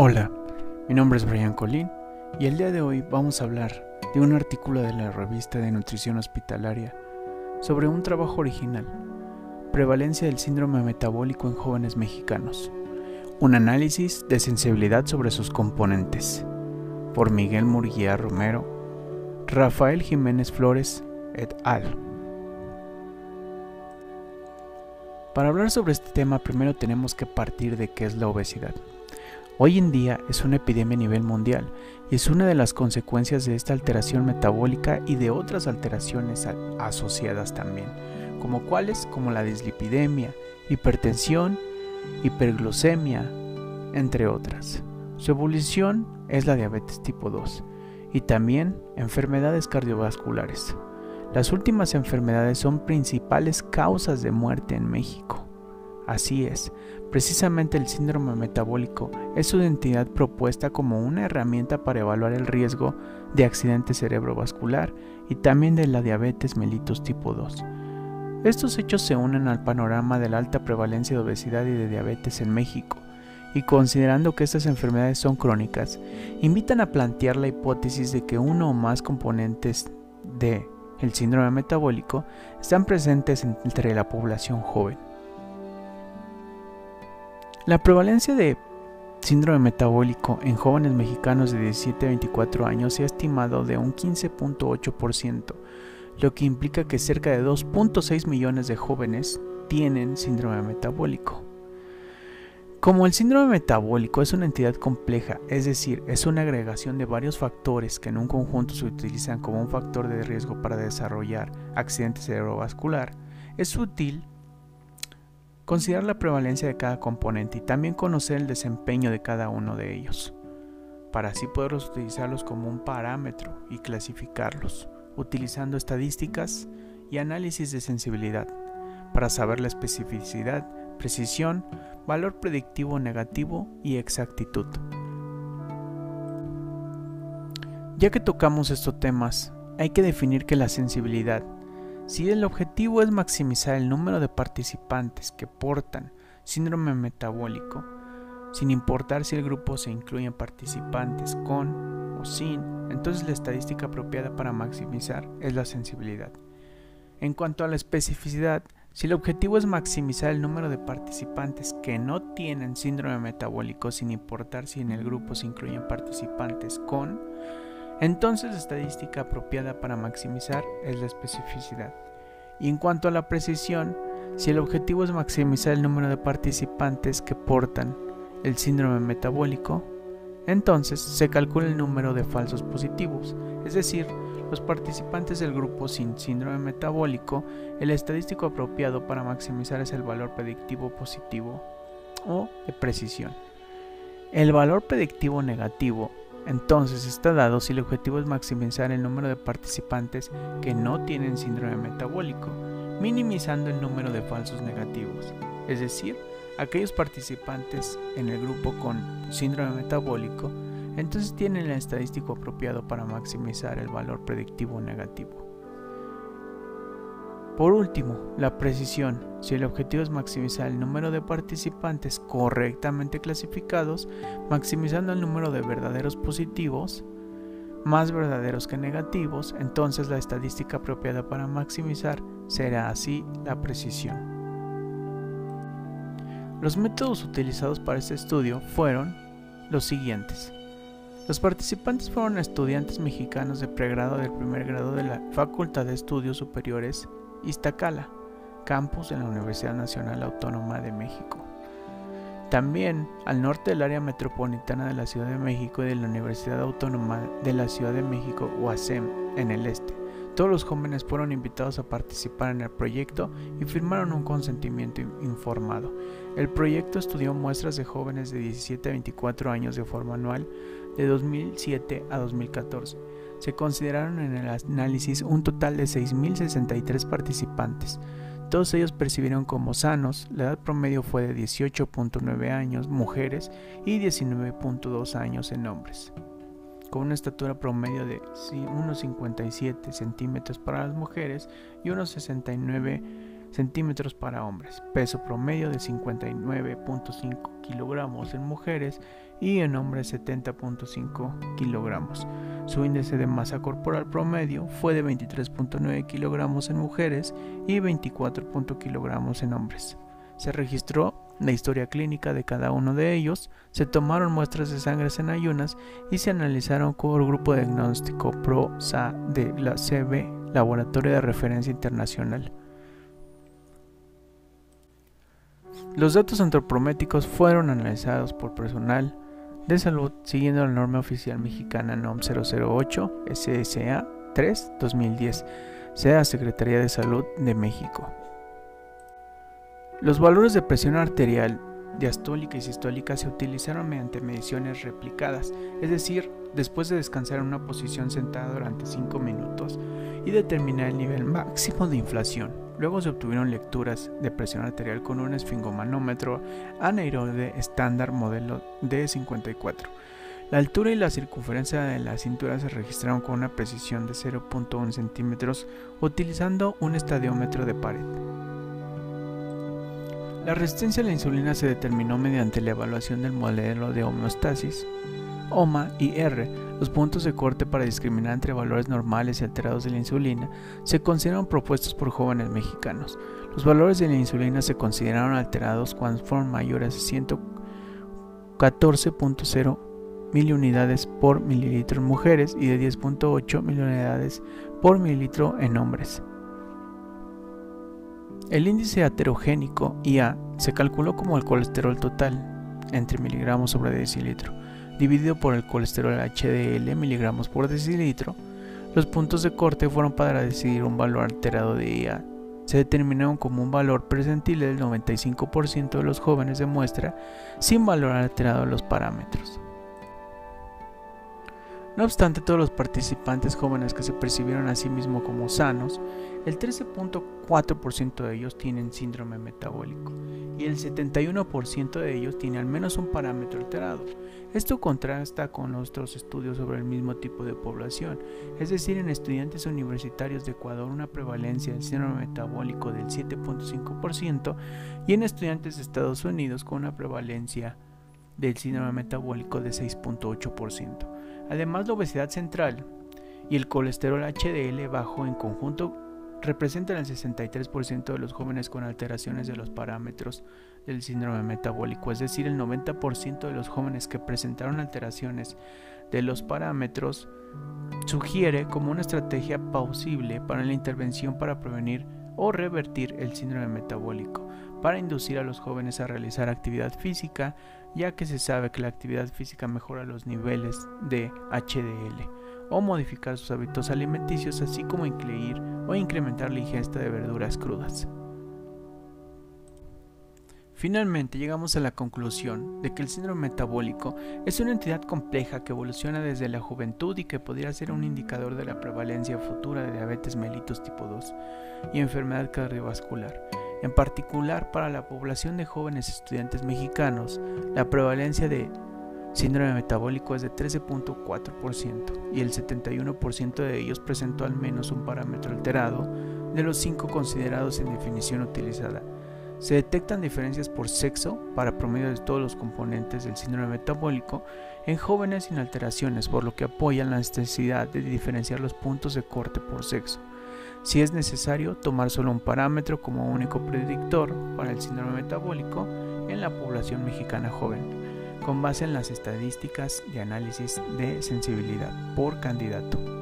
Hola, mi nombre es Brian Colín y el día de hoy vamos a hablar de un artículo de la revista de nutrición hospitalaria sobre un trabajo original, prevalencia del síndrome metabólico en jóvenes mexicanos, un análisis de sensibilidad sobre sus componentes, por Miguel Murguía Romero, Rafael Jiménez Flores et al. Para hablar sobre este tema primero tenemos que partir de qué es la obesidad. Hoy en día es una epidemia a nivel mundial y es una de las consecuencias de esta alteración metabólica y de otras alteraciones asociadas también, como cuáles como la dislipidemia, hipertensión, hiperglucemia, entre otras. Su evolución es la diabetes tipo 2 y también enfermedades cardiovasculares. Las últimas enfermedades son principales causas de muerte en México. Así es, precisamente el síndrome metabólico es su identidad propuesta como una herramienta para evaluar el riesgo de accidente cerebrovascular y también de la diabetes mellitus tipo 2. Estos hechos se unen al panorama de la alta prevalencia de obesidad y de diabetes en México, y considerando que estas enfermedades son crónicas, invitan a plantear la hipótesis de que uno o más componentes de el síndrome metabólico están presentes entre la población joven. La prevalencia de síndrome metabólico en jóvenes mexicanos de 17 a 24 años se ha estimado de un 15.8%, lo que implica que cerca de 2.6 millones de jóvenes tienen síndrome metabólico. Como el síndrome metabólico es una entidad compleja, es decir, es una agregación de varios factores que en un conjunto se utilizan como un factor de riesgo para desarrollar accidente cerebrovascular, es útil considerar la prevalencia de cada componente y también conocer el desempeño de cada uno de ellos, para así poder utilizarlos como un parámetro y clasificarlos, utilizando estadísticas y análisis de sensibilidad, para saber la especificidad, precisión, valor predictivo negativo y exactitud. Ya que tocamos estos temas, hay que definir que la sensibilidad si el objetivo es maximizar el número de participantes que portan síndrome metabólico, sin importar si el grupo se incluye participantes con o sin, entonces la estadística apropiada para maximizar es la sensibilidad. En cuanto a la especificidad, si el objetivo es maximizar el número de participantes que no tienen síndrome metabólico sin importar si en el grupo se incluyen participantes con, entonces la estadística apropiada para maximizar es la especificidad. Y en cuanto a la precisión, si el objetivo es maximizar el número de participantes que portan el síndrome metabólico, entonces se calcula el número de falsos positivos, es decir, los participantes del grupo sin síndrome metabólico, el estadístico apropiado para maximizar es el valor predictivo positivo o de precisión. El valor predictivo negativo entonces está dado si el objetivo es maximizar el número de participantes que no tienen síndrome metabólico, minimizando el número de falsos negativos, es decir, aquellos participantes en el grupo con síndrome metabólico, entonces tienen el estadístico apropiado para maximizar el valor predictivo negativo. Por último, la precisión. Si el objetivo es maximizar el número de participantes correctamente clasificados, maximizando el número de verdaderos positivos, más verdaderos que negativos, entonces la estadística apropiada para maximizar será así la precisión. Los métodos utilizados para este estudio fueron los siguientes. Los participantes fueron estudiantes mexicanos de pregrado del primer grado de la Facultad de Estudios Superiores Iztacala, campus de la Universidad Nacional Autónoma de México. También al norte del área metropolitana de la Ciudad de México y de la Universidad Autónoma de la Ciudad de México, UASEM, en el este. Todos los jóvenes fueron invitados a participar en el proyecto y firmaron un consentimiento informado. El proyecto estudió muestras de jóvenes de 17 a 24 años de forma anual de 2007 a 2014 se consideraron en el análisis un total de 6.063 participantes. Todos ellos percibieron como sanos, la edad promedio fue de 18.9 años mujeres y 19.2 años en hombres, con una estatura promedio de 1,57 centímetros para las mujeres y 1,69 centímetros para hombres, peso promedio de 59.5 kilogramos en mujeres y en hombres 70.5 kilogramos. Su índice de masa corporal promedio fue de 23.9 kilogramos en mujeres y 24. kilogramos en hombres. Se registró la historia clínica de cada uno de ellos, se tomaron muestras de sangre en ayunas y se analizaron con el grupo diagnóstico PRO-SA de la CB, Laboratorio de Referencia Internacional. Los datos antropométricos fueron analizados por personal de salud siguiendo la norma oficial mexicana NOM 008 SSA 3 2010, sea Secretaría de Salud de México. Los valores de presión arterial, diastólica y sistólica se utilizaron mediante mediciones replicadas, es decir, después de descansar en una posición sentada durante 5 minutos y determinar el nivel máximo de inflación. Luego se obtuvieron lecturas de presión arterial con un esfingomanómetro anaeroide estándar modelo D54. La altura y la circunferencia de la cintura se registraron con una precisión de 0.1 centímetros utilizando un estadiómetro de pared. La resistencia a la insulina se determinó mediante la evaluación del modelo de homeostasis, OMA y R. Los puntos de corte para discriminar entre valores normales y alterados de la insulina se consideraron propuestos por jóvenes mexicanos. Los valores de la insulina se consideraron alterados cuando fueron mayores a 114.0 miliunidades por mililitro en mujeres y de 10.8 miliunidades por mililitro en hombres. El índice heterogénico IA se calculó como el colesterol total entre miligramos sobre decilitro, dividido por el colesterol HDL miligramos por decilitro. Los puntos de corte fueron para decidir un valor alterado de IA. Se determinaron como un valor presentile del 95% de los jóvenes de muestra sin valor alterado de los parámetros. No obstante, todos los participantes jóvenes que se percibieron a sí mismos como sanos, el 13.4% de ellos tienen síndrome metabólico y el 71% de ellos tiene al menos un parámetro alterado. Esto contrasta con otros estudios sobre el mismo tipo de población, es decir, en estudiantes universitarios de Ecuador una prevalencia del síndrome metabólico del 7.5% y en estudiantes de Estados Unidos con una prevalencia del síndrome metabólico de 6.8%. Además, la obesidad central y el colesterol HDL bajo en conjunto representan el 63% de los jóvenes con alteraciones de los parámetros del síndrome metabólico, es decir, el 90% de los jóvenes que presentaron alteraciones de los parámetros sugiere como una estrategia plausible para la intervención para prevenir o revertir el síndrome metabólico, para inducir a los jóvenes a realizar actividad física, ya que se sabe que la actividad física mejora los niveles de HDL, o modificar sus hábitos alimenticios, así como incluir o incrementar la ingesta de verduras crudas. Finalmente llegamos a la conclusión de que el síndrome metabólico es una entidad compleja que evoluciona desde la juventud y que podría ser un indicador de la prevalencia futura de diabetes mellitus tipo 2 y enfermedad cardiovascular. En particular para la población de jóvenes estudiantes mexicanos, la prevalencia de síndrome metabólico es de 13.4% y el 71% de ellos presentó al menos un parámetro alterado de los cinco considerados en definición utilizada. Se detectan diferencias por sexo para promedio de todos los componentes del síndrome metabólico en jóvenes sin alteraciones, por lo que apoyan la necesidad de diferenciar los puntos de corte por sexo. Si es necesario, tomar solo un parámetro como único predictor para el síndrome metabólico en la población mexicana joven, con base en las estadísticas de análisis de sensibilidad por candidato.